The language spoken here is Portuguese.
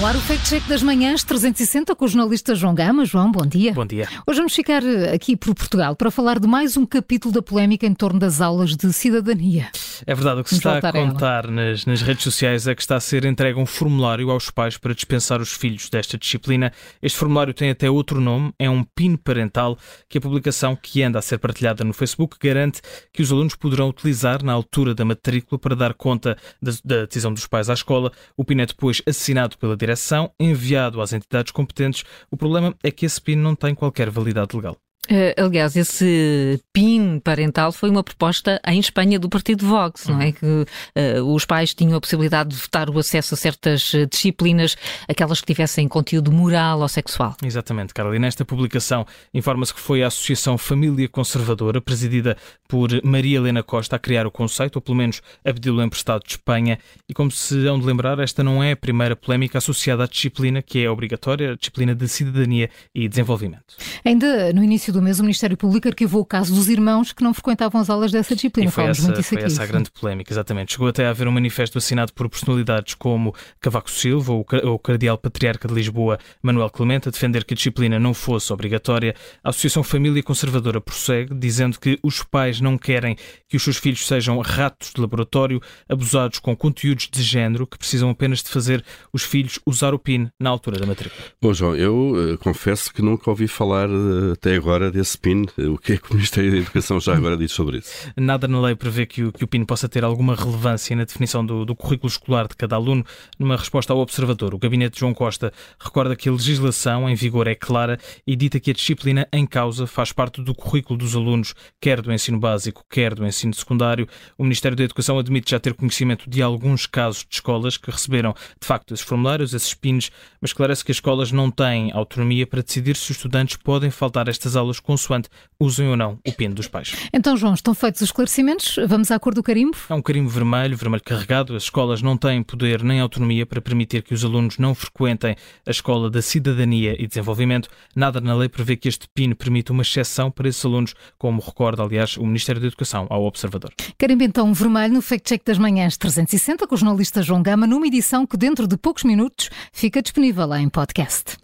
No ar o Fact Check das Manhãs 360 com o jornalista João Gama. João, bom dia. Bom dia. Hoje vamos ficar eh, aqui por Portugal para falar de mais um capítulo da polémica em torno das aulas de cidadania. É verdade, o que se está a contar nas, nas, redes sociais é que está a ser entregue um formulário aos pais para dispensar os filhos desta disciplina. Este formulário tem até outro nome, é um PIN parental, que a publicação que anda a ser partilhada no Facebook garante que os alunos poderão utilizar na altura da matrícula para dar conta da, da decisão dos pais à escola. O PIN é depois assinado pela direção direção enviado às entidades competentes. O problema é que esse PIN não tem qualquer validade legal. Uh, aliás, esse PIN parental foi uma proposta em Espanha do partido Vox, uhum. não é? Que uh, os pais tinham a possibilidade de votar o acesso a certas eh, disciplinas, aquelas que tivessem conteúdo moral ou sexual. Exatamente, Carla. E nesta publicação informa-se que foi a Associação Família Conservadora, presidida por Maria Helena Costa, a criar o conceito, ou pelo menos a pedi-lo emprestado de Espanha. E como se hão de lembrar, esta não é a primeira polémica associada à disciplina, que é obrigatória, a disciplina de cidadania e desenvolvimento. Ainda no início do do mês, o Ministério Público arquivou o caso dos irmãos que não frequentavam as aulas dessa disciplina. E foi essa, muito foi essa a grande polémica, exatamente. Chegou até a haver um manifesto assinado por personalidades como Cavaco Silva, o Cardeal Patriarca de Lisboa, Manuel Clemente, a defender que a disciplina não fosse obrigatória. A Associação Família Conservadora prossegue, dizendo que os pais não querem que os seus filhos sejam ratos de laboratório, abusados com conteúdos de género, que precisam apenas de fazer os filhos usar o PIN na altura da matrícula. Bom, João, eu uh, confesso que nunca ouvi falar uh, até agora desse PIN. O que é que o Ministério da Educação já agora diz sobre isso? Nada na lei prevê que o, que o PIN possa ter alguma relevância na definição do, do currículo escolar de cada aluno. Numa resposta ao observador, o gabinete de João Costa recorda que a legislação em vigor é clara e dita que a disciplina em causa faz parte do currículo dos alunos, quer do ensino básico, quer do ensino secundário. O Ministério da Educação admite já ter conhecimento de alguns casos de escolas que receberam, de facto, esses formulários, esses PINs, mas esclarece que as escolas não têm autonomia para decidir se os estudantes podem faltar estas aulas consoante usem ou não o PIN dos pais. Então, João, estão feitos os esclarecimentos. Vamos à cor do carimbo? É um carimbo vermelho, vermelho carregado. As escolas não têm poder nem autonomia para permitir que os alunos não frequentem a escola da cidadania e desenvolvimento. Nada na lei prevê que este PIN permita uma exceção para esses alunos, como recorda, aliás, o Ministério da Educação ao Observador. Carimbo então vermelho no Fact Check das Manhãs 360 com o jornalista João Gama, numa edição que dentro de poucos minutos fica disponível lá em podcast.